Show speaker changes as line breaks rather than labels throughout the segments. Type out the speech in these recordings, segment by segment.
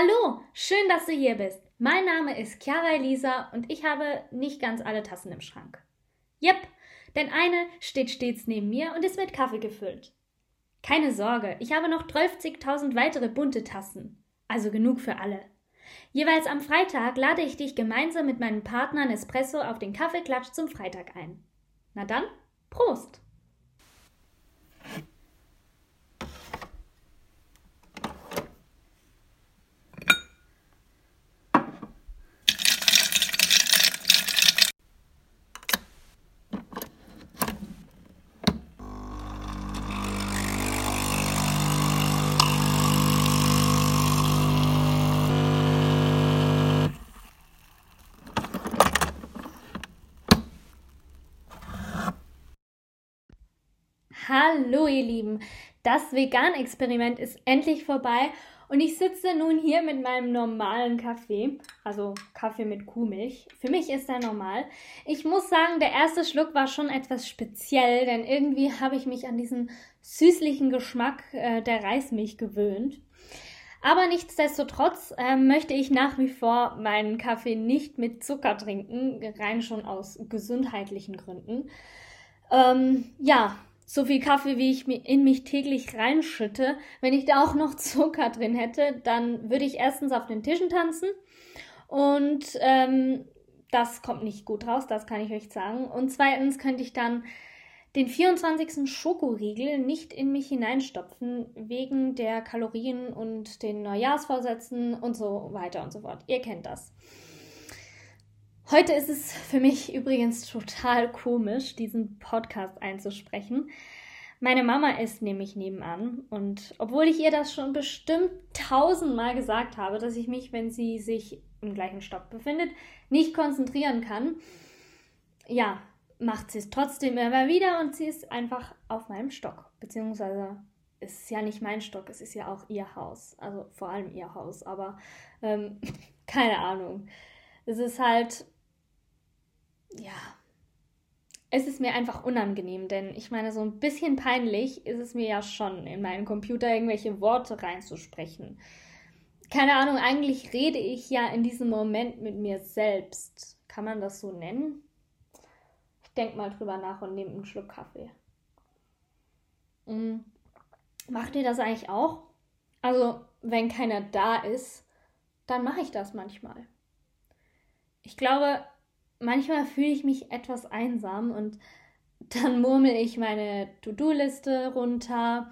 Hallo, schön, dass du hier bist. Mein Name ist Chiara Elisa und ich habe nicht ganz alle Tassen im Schrank. Jep, denn eine steht stets neben mir und ist mit Kaffee gefüllt. Keine Sorge, ich habe noch 12.000 weitere bunte Tassen. Also genug für alle. Jeweils am Freitag lade ich dich gemeinsam mit meinem Partner Nespresso auf den Kaffeeklatsch zum Freitag ein. Na dann, Prost! Hallo ihr Lieben, das Vegan-Experiment ist endlich vorbei und ich sitze nun hier mit meinem normalen Kaffee, also Kaffee mit Kuhmilch. Für mich ist er normal. Ich muss sagen, der erste Schluck war schon etwas speziell, denn irgendwie habe ich mich an diesen süßlichen Geschmack äh, der Reismilch gewöhnt. Aber nichtsdestotrotz äh, möchte ich nach wie vor meinen Kaffee nicht mit Zucker trinken, rein schon aus gesundheitlichen Gründen. Ähm, ja, so viel Kaffee, wie ich in mich täglich reinschütte, wenn ich da auch noch Zucker drin hätte, dann würde ich erstens auf den Tischen tanzen und ähm, das kommt nicht gut raus, das kann ich euch sagen. Und zweitens könnte ich dann den 24. Schokoriegel nicht in mich hineinstopfen, wegen der Kalorien und den Neujahrsvorsätzen und so weiter und so fort. Ihr kennt das. Heute ist es für mich übrigens total komisch, diesen Podcast einzusprechen. Meine Mama ist nämlich nebenan und obwohl ich ihr das schon bestimmt tausendmal gesagt habe, dass ich mich, wenn sie sich im gleichen Stock befindet, nicht konzentrieren kann, ja, macht sie es trotzdem immer wieder und sie ist einfach auf meinem Stock. Beziehungsweise es ist ja nicht mein Stock, es ist ja auch ihr Haus. Also vor allem ihr Haus, aber ähm, keine Ahnung. Es ist halt ja, es ist mir einfach unangenehm, denn ich meine, so ein bisschen peinlich ist es mir ja schon, in meinen Computer irgendwelche Worte reinzusprechen. Keine Ahnung, eigentlich rede ich ja in diesem Moment mit mir selbst. Kann man das so nennen? Ich denke mal drüber nach und nehme einen Schluck Kaffee. Mhm. Macht ihr das eigentlich auch? Also, wenn keiner da ist, dann mache ich das manchmal. Ich glaube, manchmal fühle ich mich etwas einsam und dann murmel ich meine To-Do-Liste runter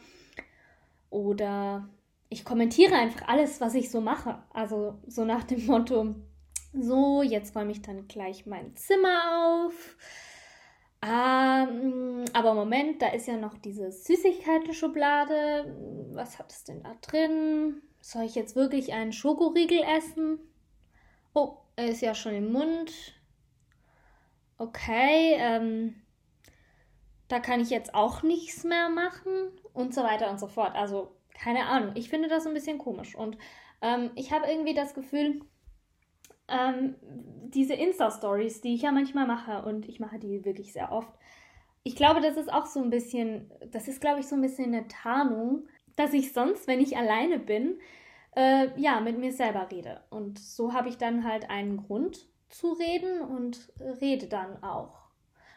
oder ich kommentiere einfach alles, was ich so mache. Also so nach dem Motto, so, jetzt räume ich dann gleich mein Zimmer auf. Ähm, aber Moment, da ist ja noch diese Süßigkeiten-Schublade. Was hat es denn da drin? Soll ich jetzt wirklich einen Schokoriegel essen? Oh, er ist ja schon im Mund okay, ähm, da kann ich jetzt auch nichts mehr machen und so weiter und so fort. Also keine Ahnung, ich finde das ein bisschen komisch und ähm, ich habe irgendwie das Gefühl, ähm, diese Insta-Stories, die ich ja manchmal mache und ich mache die wirklich sehr oft, ich glaube, das ist auch so ein bisschen, das ist, glaube ich, so ein bisschen eine Tarnung, dass ich sonst, wenn ich alleine bin, äh, ja, mit mir selber rede. Und so habe ich dann halt einen Grund, zu reden und rede dann auch.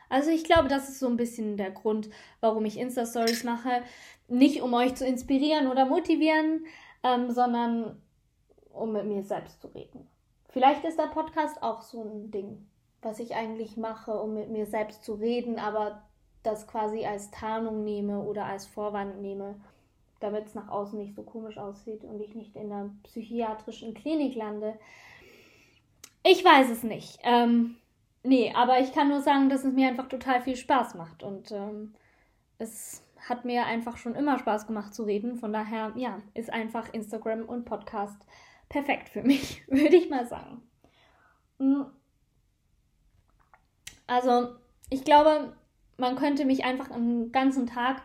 Also ich glaube, das ist so ein bisschen der Grund, warum ich Insta-Stories mache. Nicht um euch zu inspirieren oder motivieren, ähm, sondern um mit mir selbst zu reden. Vielleicht ist der Podcast auch so ein Ding, was ich eigentlich mache, um mit mir selbst zu reden, aber das quasi als Tarnung nehme oder als Vorwand nehme, damit es nach außen nicht so komisch aussieht und ich nicht in einer psychiatrischen Klinik lande. Ich weiß es nicht. Ähm, nee, aber ich kann nur sagen, dass es mir einfach total viel Spaß macht. Und ähm, es hat mir einfach schon immer Spaß gemacht zu reden. Von daher, ja, ist einfach Instagram und Podcast perfekt für mich, würde ich mal sagen. Hm. Also, ich glaube, man könnte mich einfach einen ganzen Tag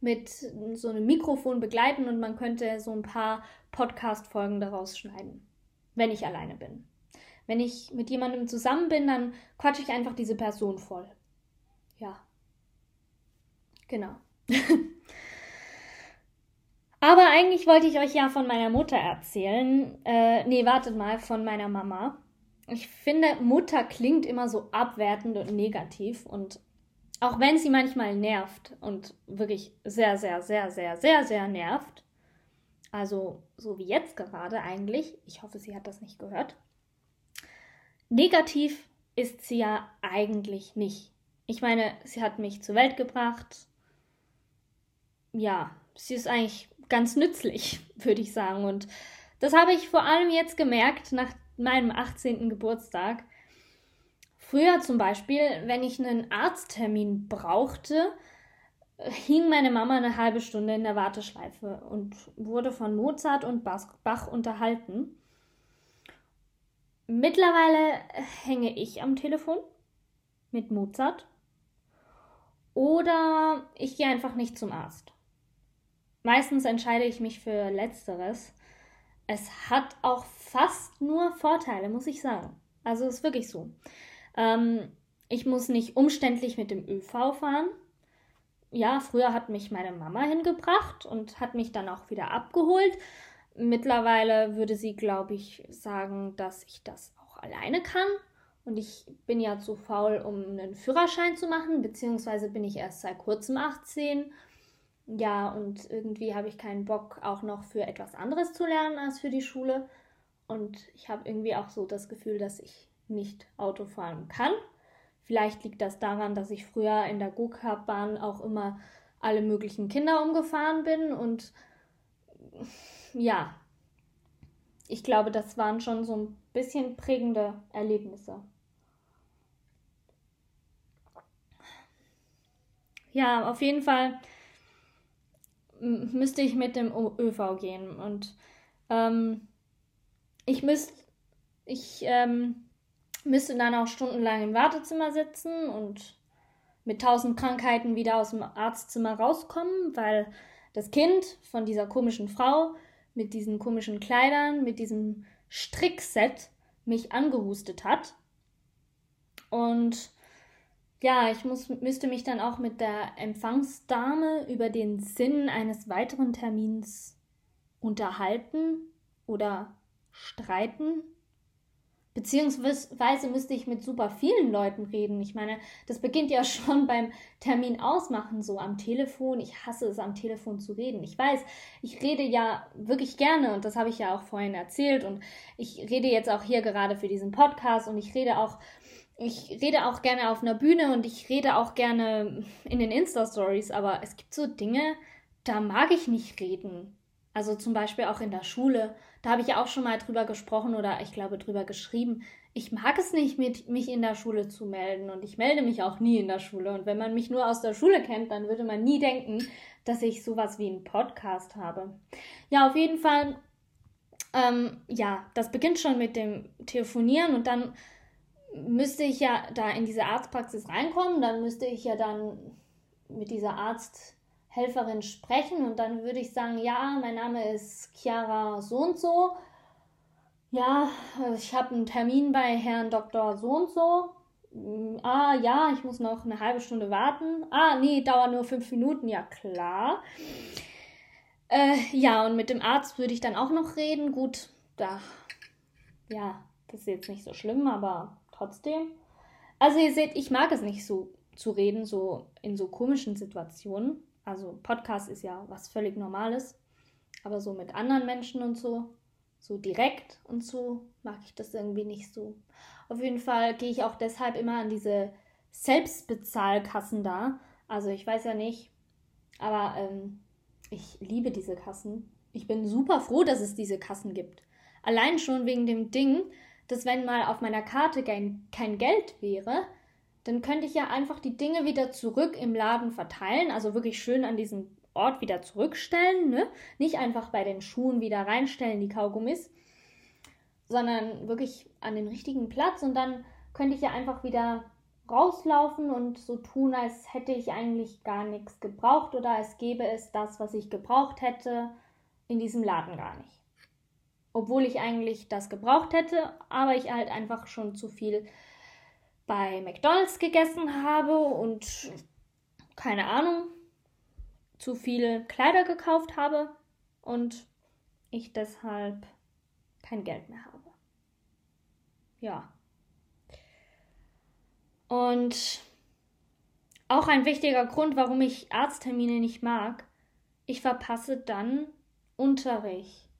mit so einem Mikrofon begleiten und man könnte so ein paar Podcast-Folgen daraus schneiden, wenn ich alleine bin. Wenn ich mit jemandem zusammen bin, dann quatsche ich einfach diese Person voll. Ja. Genau. Aber eigentlich wollte ich euch ja von meiner Mutter erzählen. Äh, nee, wartet mal, von meiner Mama. Ich finde, Mutter klingt immer so abwertend und negativ. Und auch wenn sie manchmal nervt und wirklich sehr, sehr, sehr, sehr, sehr, sehr nervt, also so wie jetzt gerade eigentlich, ich hoffe, sie hat das nicht gehört, negativ ist sie ja eigentlich nicht. Ich meine, sie hat mich zur Welt gebracht. Ja, sie ist eigentlich ganz nützlich, würde ich sagen. Und das habe ich vor allem jetzt gemerkt nach meinem 18. Geburtstag. Früher zum Beispiel, wenn ich einen Arzttermin brauchte, hing meine Mama eine halbe Stunde in der Warteschleife und wurde von Mozart und Bach unterhalten. Mittlerweile hänge ich am Telefon mit Mozart oder ich gehe einfach nicht zum Arzt. Meistens entscheide ich mich für letzteres. Es hat auch fast nur Vorteile, muss ich sagen. Also ist wirklich so. Ähm, ich muss nicht umständlich mit dem ÖV fahren. Ja, früher hat mich meine Mama hingebracht und hat mich dann auch wieder abgeholt. Mittlerweile würde sie, glaube ich, sagen, dass ich das auch alleine kann. Und ich bin ja zu faul, um einen Führerschein zu machen, beziehungsweise bin ich erst seit kurzem 18 ja, und irgendwie habe ich keinen Bock auch noch für etwas anderes zu lernen als für die Schule. Und ich habe irgendwie auch so das Gefühl, dass ich nicht Auto fahren kann. Vielleicht liegt das daran, dass ich früher in der Go-Kart-Bahn auch immer alle möglichen Kinder umgefahren bin. Und ja, ich glaube, das waren schon so ein bisschen prägende Erlebnisse. Ja, auf jeden Fall müsste ich mit dem ÖV gehen. Und ähm, ich müsste ich ähm, müsste dann auch stundenlang im Wartezimmer sitzen und mit tausend Krankheiten wieder aus dem Arztzimmer rauskommen, weil das Kind von dieser komischen Frau mit diesen komischen Kleidern, mit diesem Strickset mich angehustet hat. Und ja, ich muss, müsste mich dann auch mit der Empfangsdame über den Sinn eines weiteren Termins unterhalten oder streiten. Beziehungsweise müsste ich mit super vielen Leuten reden. Ich meine, das beginnt ja schon beim Termin ausmachen, so am Telefon. Ich hasse es, am Telefon zu reden. Ich weiß, ich rede ja wirklich gerne und das habe ich ja auch vorhin erzählt und ich rede jetzt auch hier gerade für diesen Podcast und ich rede auch ich rede auch gerne auf einer Bühne und ich rede auch gerne in den Insta-Stories, aber es gibt so Dinge, da mag ich nicht reden. Also zum Beispiel auch in der Schule. Da habe ich ja auch schon mal drüber gesprochen oder ich glaube drüber geschrieben. Ich mag es nicht, mit, mich in der Schule zu melden und ich melde mich auch nie in der Schule. Und wenn man mich nur aus der Schule kennt, dann würde man nie denken, dass ich sowas wie einen Podcast habe. Ja, auf jeden Fall. Ähm, ja, das beginnt schon mit dem Telefonieren und dann müsste ich ja da in diese Arztpraxis reinkommen, dann müsste ich ja dann mit dieser Arzthelferin sprechen und dann würde ich sagen, ja, mein Name ist Chiara so und so. Ja, ich habe einen Termin bei Herrn Dr. so und so. Ah, ja, ich muss noch eine halbe Stunde warten. Ah, nee, dauert nur fünf Minuten. Ja, klar. Äh, ja, und mit dem Arzt würde ich dann auch noch reden. Gut, da, ja, das ist jetzt nicht so schlimm, aber trotzdem. Also ihr seht, ich mag es nicht so zu reden, so in so komischen Situationen. Also Podcast ist ja was völlig Normales, aber so mit anderen Menschen und so, so direkt und so, mag ich das irgendwie nicht so. Auf jeden Fall gehe ich auch deshalb immer an diese Selbstbezahlkassen da. Also ich weiß ja nicht, aber ähm, ich liebe diese Kassen. Ich bin super froh, dass es diese Kassen gibt. Allein schon wegen dem Ding, dass wenn mal auf meiner Karte kein, kein Geld wäre, dann könnte ich ja einfach die Dinge wieder zurück im Laden verteilen, also wirklich schön an diesen Ort wieder zurückstellen, ne? Nicht einfach bei den Schuhen wieder reinstellen, die Kaugummis, sondern wirklich an den richtigen Platz und dann könnte ich ja einfach wieder rauslaufen und so tun, als hätte ich eigentlich gar nichts gebraucht oder als gäbe es das, was ich gebraucht hätte, in diesem Laden gar nicht obwohl ich eigentlich das gebraucht hätte, aber ich halt einfach schon zu viel bei McDonald's gegessen habe und keine Ahnung, zu viele Kleider gekauft habe und ich deshalb kein Geld mehr habe. Ja. Und auch ein wichtiger Grund, warum ich Arzttermine nicht mag, ich verpasse dann Unterricht.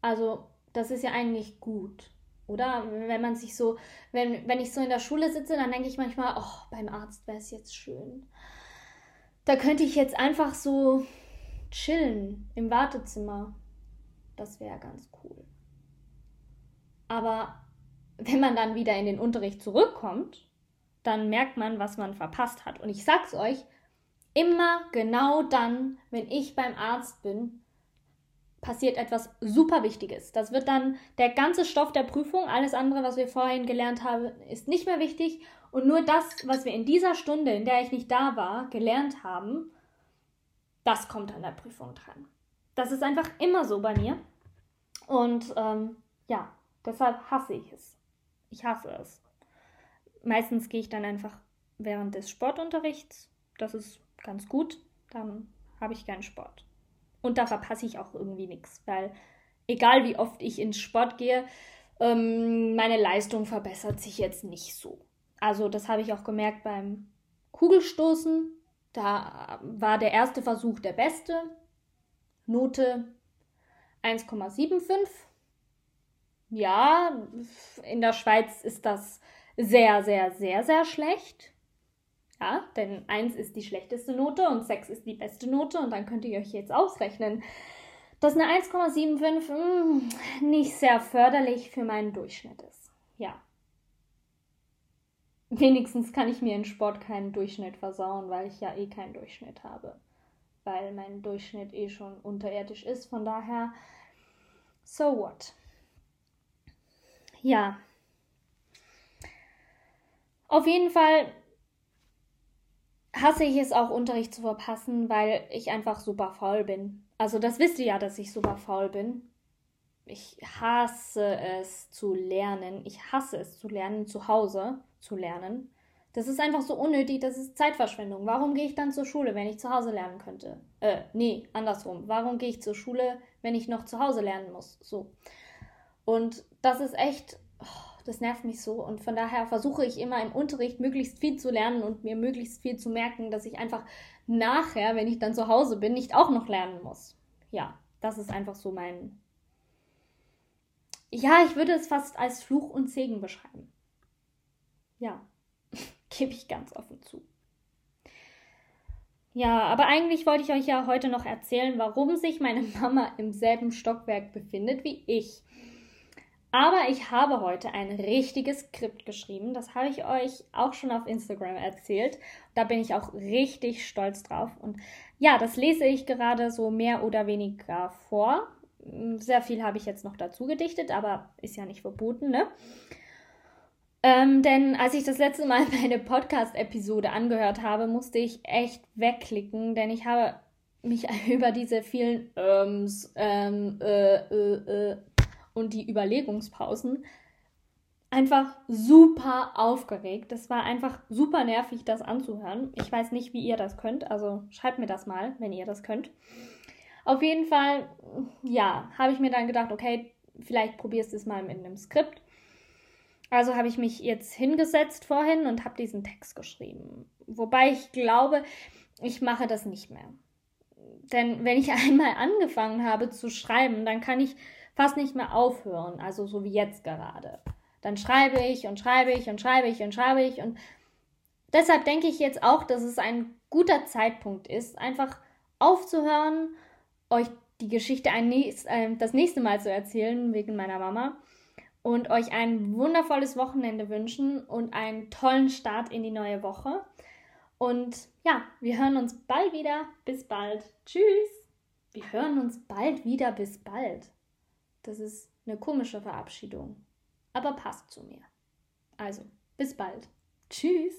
Also, das ist ja eigentlich gut, oder? Wenn man sich so, wenn, wenn ich so in der Schule sitze, dann denke ich manchmal, oh, beim Arzt wäre es jetzt schön. Da könnte ich jetzt einfach so chillen im Wartezimmer. Das wäre ganz cool. Aber wenn man dann wieder in den Unterricht zurückkommt, dann merkt man, was man verpasst hat. Und ich sag's euch, immer genau dann, wenn ich beim Arzt bin, passiert etwas super Wichtiges. Das wird dann der ganze Stoff der Prüfung, alles andere, was wir vorhin gelernt haben, ist nicht mehr wichtig. Und nur das, was wir in dieser Stunde, in der ich nicht da war, gelernt haben, das kommt an der Prüfung dran. Das ist einfach immer so bei mir. Und ähm, ja, deshalb hasse ich es. Ich hasse es. Meistens gehe ich dann einfach während des Sportunterrichts. Das ist ganz gut. Dann habe ich keinen Sport. Und da verpasse ich auch irgendwie nichts, weil egal wie oft ich ins Sport gehe, ähm, meine Leistung verbessert sich jetzt nicht so. Also das habe ich auch gemerkt beim Kugelstoßen. Da war der erste Versuch der beste. Note 1,75. Ja, in der Schweiz ist das sehr, sehr, sehr, sehr schlecht. Ja, denn 1 ist die schlechteste Note und 6 ist die beste Note und dann könnt ihr euch jetzt ausrechnen, dass eine 1,75 hm, nicht sehr förderlich für meinen Durchschnitt ist. Ja. Wenigstens kann ich mir in Sport keinen Durchschnitt versauen, weil ich ja eh keinen Durchschnitt habe. Weil mein Durchschnitt eh schon unterirdisch ist. Von daher, so what? Ja. Auf jeden Fall hasse ich es auch, Unterricht zu verpassen, weil ich einfach super faul bin. Also das wisst ihr ja, dass ich super faul bin. Ich hasse es zu lernen. Ich hasse es zu lernen, zu Hause zu lernen. Das ist einfach so unnötig, das ist Zeitverschwendung. Warum gehe ich dann zur Schule, wenn ich zu Hause lernen könnte? Äh, nee, andersrum. Warum gehe ich zur Schule, wenn ich noch zu Hause lernen muss? So. Und das ist echt, das nervt mich so. Und von daher versuche ich immer im Unterricht möglichst viel zu lernen und mir möglichst viel zu merken, dass ich einfach nachher, wenn ich dann zu Hause bin, nicht auch noch lernen muss. Ja, das ist einfach so mein. Ja, ich würde es fast als Fluch und Segen beschreiben. Ja, gebe ich ganz offen zu. Ja, aber eigentlich wollte ich euch ja heute noch erzählen, warum sich meine Mama im selben Stockwerk befindet wie ich. Aber ich habe heute ein richtiges Skript geschrieben. Das habe ich euch auch schon auf Instagram erzählt. Da bin ich auch richtig stolz drauf. Und ja, das lese ich gerade so mehr oder weniger vor. Sehr viel habe ich jetzt noch dazu gedichtet, aber ist ja nicht verboten, ne? Ähm, denn als ich das letzte Mal meine Podcast-Episode angehört habe, musste ich echt wegklicken, denn ich habe mich über diese vielen Öms, ähm, äh, äh, äh, und die Überlegungspausen einfach super aufgeregt. Das war einfach super nervig, das anzuhören. Ich weiß nicht, wie ihr das könnt, also schreibt mir das mal, wenn ihr das könnt. Auf jeden Fall, ja, habe ich mir dann gedacht, okay, vielleicht probierst du es mal mit einem Skript. Also habe ich mich jetzt hingesetzt vorhin und habe diesen Text geschrieben. Wobei ich glaube, ich mache das nicht mehr. Denn wenn ich einmal angefangen habe zu schreiben, dann kann ich fast nicht mehr aufhören, also so wie jetzt gerade. Dann schreibe ich und schreibe ich und schreibe ich und schreibe ich und deshalb denke ich jetzt auch, dass es ein guter Zeitpunkt ist, einfach aufzuhören, euch die Geschichte nächst, äh, das nächste Mal zu erzählen wegen meiner Mama und euch ein wundervolles Wochenende wünschen und einen tollen Start in die neue Woche. Und ja, wir hören uns bald wieder. Bis bald. Tschüss. Wir hören uns bald wieder. Bis bald. Das ist eine komische Verabschiedung, aber passt zu mir. Also, bis bald. Tschüss.